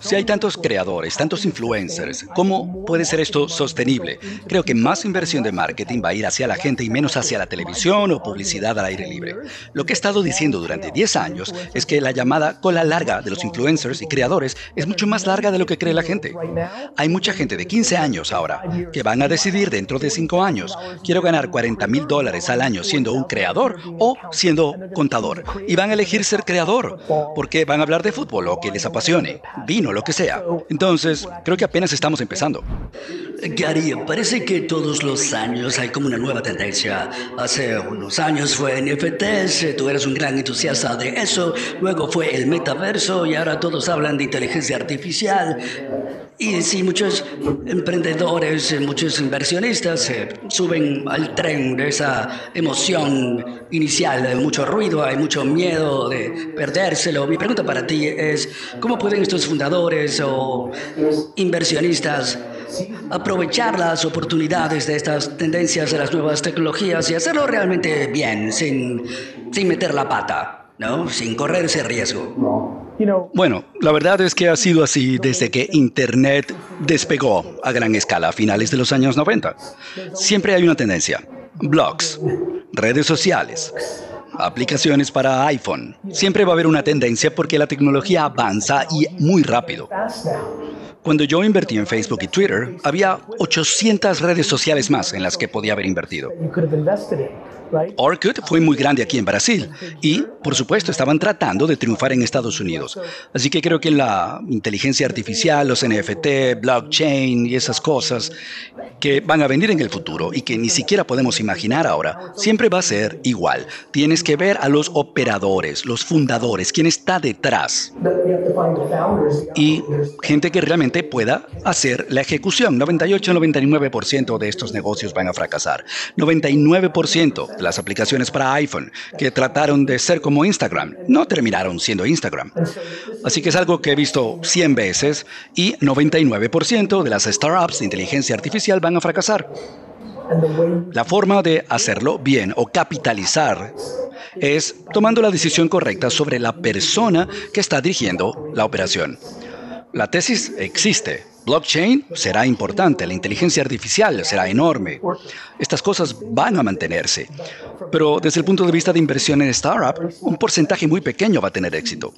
Si hay tantos creadores, tantos influencers, ¿cómo puede ser esto sostenible? Creo que más inversión de marketing va a ir hacia la gente y menos hacia la televisión o publicidad al aire libre. Lo que he estado diciendo durante 10 años es que la llamada cola larga de los influencers y creadores es mucho más larga de lo que cree la gente. Hay mucha gente de 15 años ahora que van a decidir dentro de 5 años, quiero ganar 40 mil dólares al año siendo un creador o siendo contador. Y van a elegir ser creador porque van a hablar de fútbol o que les apasione, vino, lo que sea. Entonces, creo que apenas estamos empezando. Gary, parece que todos los años hay como una nueva tendencia. Hace unos años fue NFTs, tú eres un gran entusiasta de eso, luego fue el metaverso y ahora todos hablan de inteligencia artificial. Y sí, muchos emprendedores, muchos inversionistas se suben al tren de esa emoción inicial, hay mucho ruido, hay mucho miedo de perdérselo. Mi pregunta para ti es, ¿cómo pueden estos fundadores o inversionistas aprovechar las oportunidades de estas tendencias de las nuevas tecnologías y hacerlo realmente bien, sin, sin meter la pata, ¿no? sin correr ese riesgo? Bueno, la verdad es que ha sido así desde que Internet despegó a gran escala a finales de los años 90. Siempre hay una tendencia. Blogs, redes sociales, aplicaciones para iPhone. Siempre va a haber una tendencia porque la tecnología avanza y muy rápido. Cuando yo invertí en Facebook y Twitter, había 800 redes sociales más en las que podía haber invertido. Orkut fue muy grande aquí en Brasil y, por supuesto, estaban tratando de triunfar en Estados Unidos. Así que creo que la inteligencia artificial, los NFT, blockchain y esas cosas que van a venir en el futuro y que ni siquiera podemos imaginar ahora, siempre va a ser igual. Tienes que ver a los operadores, los fundadores, quién está detrás. Y gente que realmente pueda hacer la ejecución. 98-99% de estos negocios van a fracasar. 99% las aplicaciones para iPhone que trataron de ser como Instagram no terminaron siendo Instagram. Así que es algo que he visto 100 veces y 99% de las startups de inteligencia artificial van a fracasar. La forma de hacerlo bien o capitalizar es tomando la decisión correcta sobre la persona que está dirigiendo la operación. La tesis existe, Blockchain será importante, la inteligencia artificial será enorme. Estas cosas van a mantenerse. Pero desde el punto de vista de inversión en startup, un porcentaje muy pequeño va a tener éxito.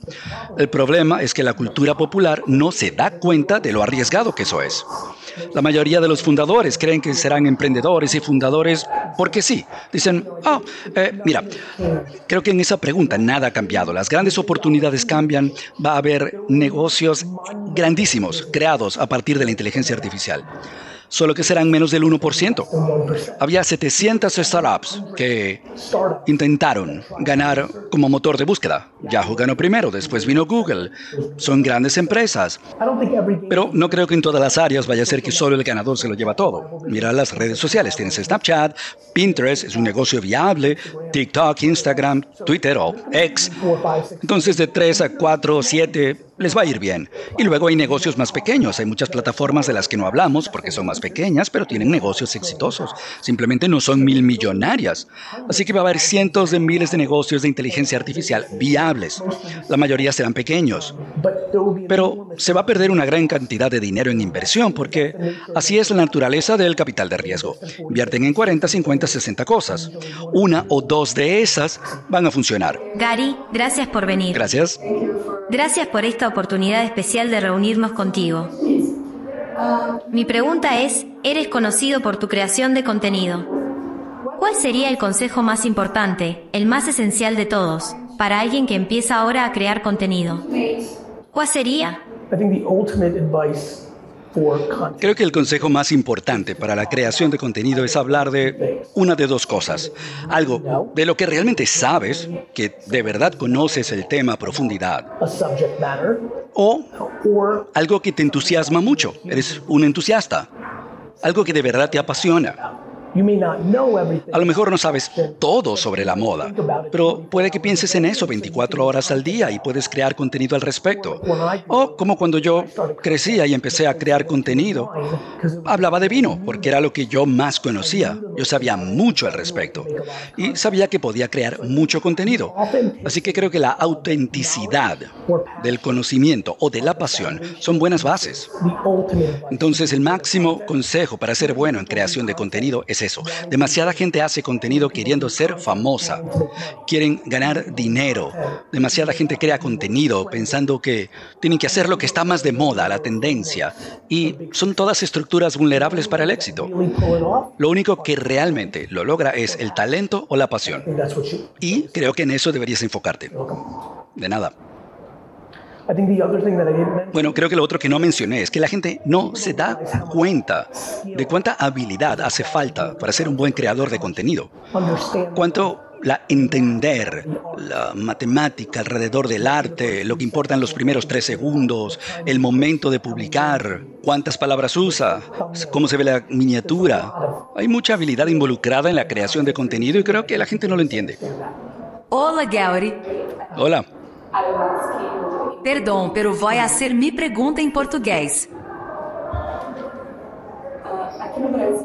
El problema es que la cultura popular no se da cuenta de lo arriesgado que eso es. La mayoría de los fundadores creen que serán emprendedores y fundadores porque sí. Dicen, eh, mira, creo que en esa pregunta nada ha cambiado. Las grandes oportunidades cambian. Va a haber negocios grandísimos creados a partir de la inteligencia artificial solo que serán menos del 1%. Había 700 startups que intentaron ganar como motor de búsqueda. Yahoo ganó primero, después vino Google. Son grandes empresas. Pero no creo que en todas las áreas vaya a ser que solo el ganador se lo lleva todo. Mira las redes sociales. Tienes Snapchat, Pinterest, es un negocio viable, TikTok, Instagram, Twitter o X. Entonces de 3 a 4 o 7 les va a ir bien. Y luego hay negocios más pequeños. Hay muchas plataformas de las que no hablamos porque son más pequeñas, pero tienen negocios exitosos. Simplemente no son mil millonarias. Así que va a haber cientos de miles de negocios de inteligencia artificial viables. La mayoría serán pequeños. Pero se va a perder una gran cantidad de dinero en inversión porque así es la naturaleza del capital de riesgo. Invierten en 40, 50, 60 cosas. Una o dos de esas van a funcionar. Gary, gracias por venir. Gracias. Gracias por esta oportunidad especial de reunirnos contigo. Mi pregunta es, eres conocido por tu creación de contenido. ¿Cuál sería el consejo más importante, el más esencial de todos, para alguien que empieza ahora a crear contenido? ¿Cuál sería? Creo que el consejo más importante para la creación de contenido es hablar de una de dos cosas. Algo de lo que realmente sabes, que de verdad conoces el tema a profundidad. O algo que te entusiasma mucho. Eres un entusiasta. Algo que de verdad te apasiona. A lo mejor no sabes todo sobre la moda, pero puede que pienses en eso 24 horas al día y puedes crear contenido al respecto. O como cuando yo crecía y empecé a crear contenido, hablaba de vino, porque era lo que yo más conocía. Yo sabía mucho al respecto y sabía que podía crear mucho contenido. Así que creo que la autenticidad del conocimiento o de la pasión son buenas bases. Entonces el máximo consejo para ser bueno en creación de contenido es eso. Demasiada gente hace contenido queriendo ser famosa. Quieren ganar dinero. Demasiada gente crea contenido pensando que tienen que hacer lo que está más de moda, la tendencia. Y son todas estructuras vulnerables para el éxito. Lo único que realmente lo logra es el talento o la pasión. Y creo que en eso deberías enfocarte. De nada. Bueno, creo que lo otro que no mencioné es que la gente no se da cuenta de cuánta habilidad hace falta para ser un buen creador de contenido. Cuánto la entender la matemática alrededor del arte, lo que importa en los primeros tres segundos, el momento de publicar, cuántas palabras usa, cómo se ve la miniatura. Hay mucha habilidad involucrada en la creación de contenido y creo que la gente no lo entiende. Hola, Gary. Hola. Perdão, pero vai a ser mi pergunta em português.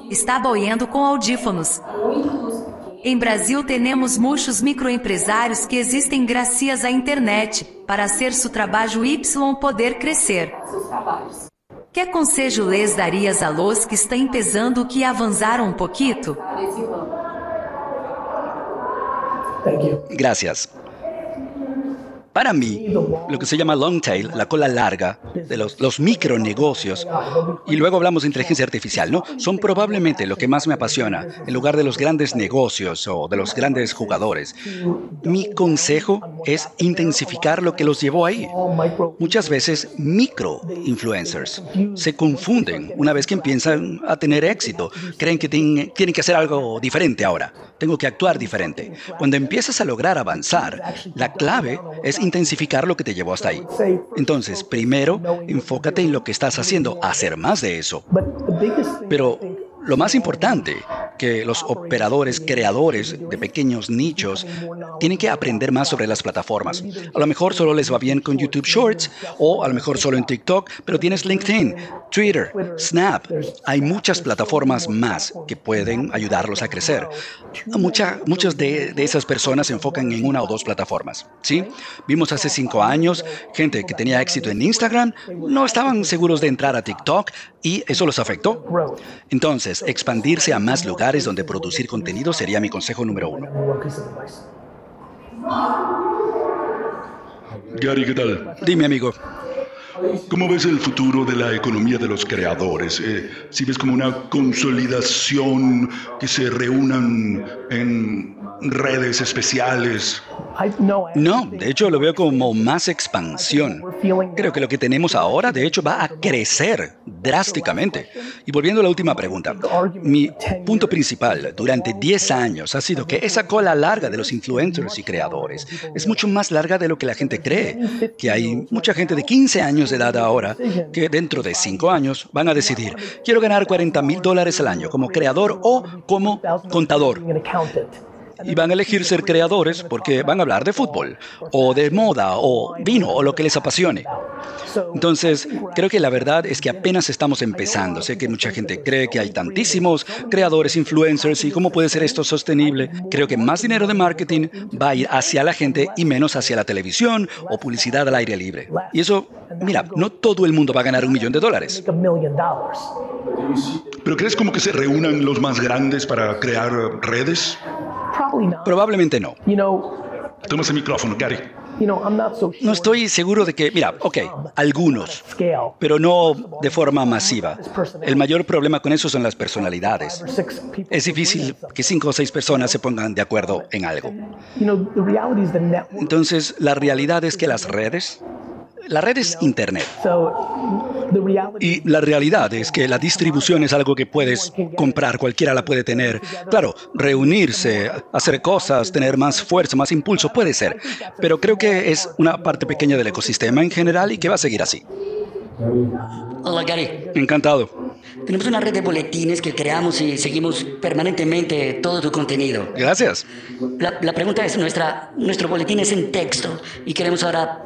Está boiando com audífonos. Em Brasil temos muitos microempresários que existem graças à internet para ser seu trabalho Y poder crescer. Que conselho les darias a los que estão empezando que avançaram um pouquito? Gracias. Para mí, lo que se llama long tail, la cola larga de los, los micronegocios, y luego hablamos de inteligencia artificial, ¿no? Son probablemente lo que más me apasiona, en lugar de los grandes negocios o de los grandes jugadores. Mi consejo es intensificar lo que los llevó ahí. Muchas veces micro influencers se confunden una vez que empiezan a tener éxito. Creen que tienen, tienen que hacer algo diferente ahora. Tengo que actuar diferente. Cuando empiezas a lograr avanzar, la clave es intensificar lo que te llevó hasta ahí. Entonces, primero, enfócate en lo que estás haciendo, hacer más de eso. Pero lo más importante, que los operadores, creadores de pequeños nichos, tienen que aprender más sobre las plataformas. A lo mejor solo les va bien con YouTube Shorts o a lo mejor solo en TikTok, pero tienes LinkedIn, Twitter, Snap. Hay muchas plataformas más que pueden ayudarlos a crecer. Mucha, muchas de, de esas personas se enfocan en una o dos plataformas. ¿sí? Vimos hace cinco años gente que tenía éxito en Instagram, no estaban seguros de entrar a TikTok y eso los afectó. Entonces, expandirse a más lugares donde producir contenido sería mi consejo número uno. Gary, ¿qué tal? Dime, amigo. ¿Cómo ves el futuro de la economía de los creadores? Eh, si ves como una consolidación, que se reúnan en redes especiales. No, de hecho lo veo como más expansión. Creo que lo que tenemos ahora, de hecho, va a crecer drásticamente. Y volviendo a la última pregunta, mi punto principal durante 10 años ha sido que esa cola larga de los influencers y creadores es mucho más larga de lo que la gente cree. Que hay mucha gente de 15 años de edad ahora que dentro de 5 años van a decidir, quiero ganar 40 mil dólares al año como creador o como contador y van a elegir ser creadores porque van a hablar de fútbol o de moda o vino o lo que les apasione. Entonces, creo que la verdad es que apenas estamos empezando. Sé que mucha gente cree que hay tantísimos creadores, influencers y cómo puede ser esto sostenible. Creo que más dinero de marketing va a ir hacia la gente y menos hacia la televisión o publicidad al aire libre. Y eso, mira, no todo el mundo va a ganar un millón de dólares. ¿Pero crees como que se reúnan los más grandes para crear redes? Probablemente no. Toma ese micrófono, Gary. No estoy seguro de que, mira, ok, algunos, pero no de forma masiva. El mayor problema con eso son las personalidades. Es difícil que cinco o seis personas se pongan de acuerdo en algo. Entonces, la realidad es que las redes, la red es Internet. Y la realidad es que la distribución es algo que puedes comprar, cualquiera la puede tener. Claro, reunirse, hacer cosas, tener más fuerza, más impulso, puede ser. Pero creo que es una parte pequeña del ecosistema en general y que va a seguir así. Hola, Gary. Encantado. Tenemos una red de boletines que creamos y seguimos permanentemente todo tu contenido. Gracias. La, la pregunta es, nuestra, nuestro boletín es en texto y queremos ahora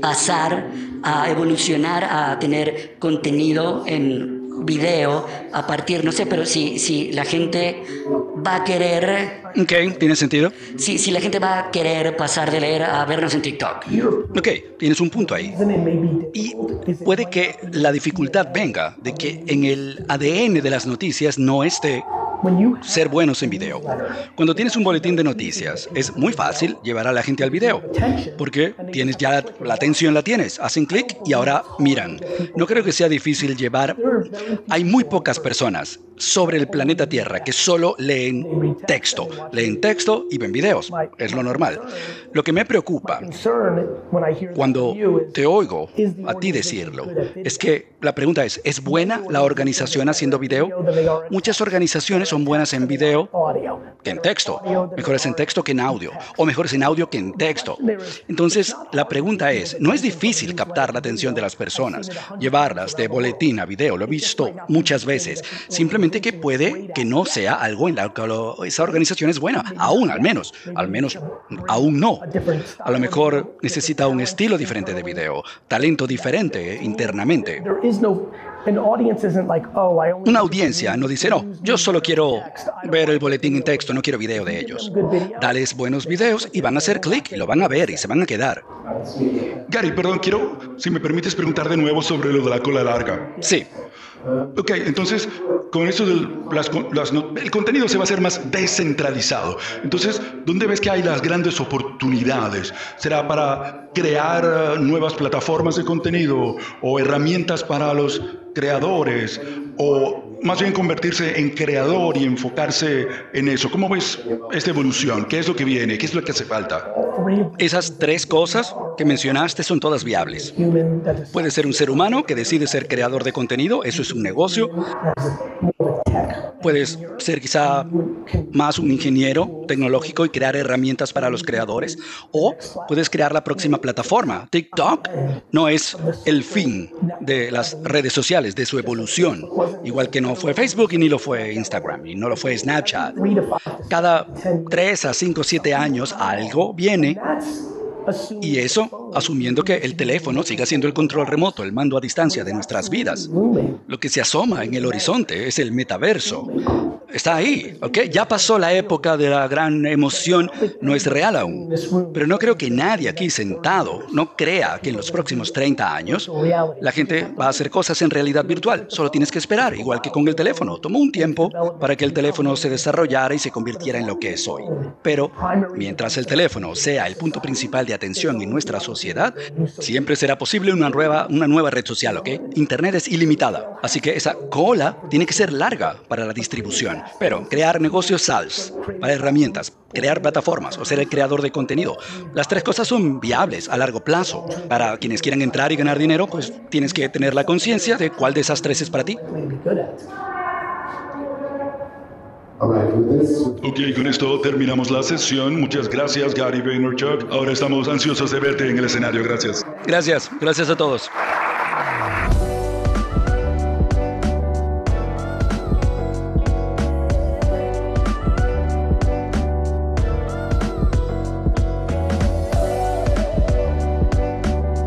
pasar a evolucionar a tener contenido en video a partir, no sé, pero si, si la gente va a querer, Ok, ¿tiene sentido? si, si la gente va a querer pasar de leer a vernos en TikTok. Ok, tienes un punto ahí. Y puede que la dificultad venga de que en el ADN de las noticias no esté ser buenos en video. Cuando tienes un boletín de noticias, es muy fácil llevar a la gente al video, porque tienes ya la atención la tienes, hacen clic y ahora miran. No creo que sea difícil llevar. Hay muy pocas personas sobre el planeta Tierra que solo leen texto, leen texto y ven videos. Es lo normal. Lo que me preocupa cuando te oigo a ti decirlo es que la pregunta es, ¿es buena la organización haciendo video? Muchas organizaciones son buenas en video que en texto, mejores en texto que en audio, o mejores en audio que en texto. Entonces, la pregunta es, ¿no es difícil captar la atención de las personas, llevarlas de boletín a video? Lo he visto muchas veces. Simplemente que puede que no sea algo en la que esa organización es buena, aún al menos, al menos aún no. A lo mejor necesita un estilo diferente de video, talento diferente internamente. Una audiencia no dice, no, yo solo quiero ver el boletín en texto, no quiero video de ellos. Dales buenos videos y van a hacer clic y lo van a ver y se van a quedar. Gary, perdón, quiero, si me permites preguntar de nuevo sobre lo de la cola larga. Sí, Ok, entonces, con eso del el contenido se va a hacer más descentralizado. Entonces, ¿dónde ves que hay las grandes oportunidades? ¿Será para crear eh, nuevas plataformas de contenido o herramientas para los creadores? ¿O más bien convertirse en creador y enfocarse en eso? ¿Cómo ves esta evolución? ¿Qué es lo que viene? ¿Qué es lo que hace falta? esas tres cosas que mencionaste son todas viables. Puede ser un ser humano que decide ser creador de contenido, eso es un negocio. Puedes ser quizá más un ingeniero tecnológico y crear herramientas para los creadores. O puedes crear la próxima plataforma. TikTok no es el fin de las redes sociales, de su evolución. Igual que no fue Facebook y ni lo fue Instagram y no lo fue Snapchat. Cada 3 a 5, 7 años algo viene y eso asumiendo que el teléfono siga siendo el control remoto, el mando a distancia de nuestras vidas. Lo que se asoma en el horizonte es el metaverso. Está ahí, ¿ok? Ya pasó la época de la gran emoción, no es real aún. Pero no creo que nadie aquí sentado no crea que en los próximos 30 años la gente va a hacer cosas en realidad virtual. Solo tienes que esperar, igual que con el teléfono. Tomó un tiempo para que el teléfono se desarrollara y se convirtiera en lo que es hoy. Pero mientras el teléfono sea el punto principal de atención en nuestra sociedad, siempre será posible una nueva, una nueva red social, ¿ok? Internet es ilimitada, así que esa cola tiene que ser larga para la distribución. Pero crear negocios SaaS para herramientas, crear plataformas o ser el creador de contenido, las tres cosas son viables a largo plazo. Para quienes quieran entrar y ganar dinero, pues tienes que tener la conciencia de cuál de esas tres es para ti. Ok, con esto terminamos la sesión. Muchas gracias, Gary Vaynerchuk. Ahora estamos ansiosos de verte en el escenario. Gracias. Gracias, gracias a todos.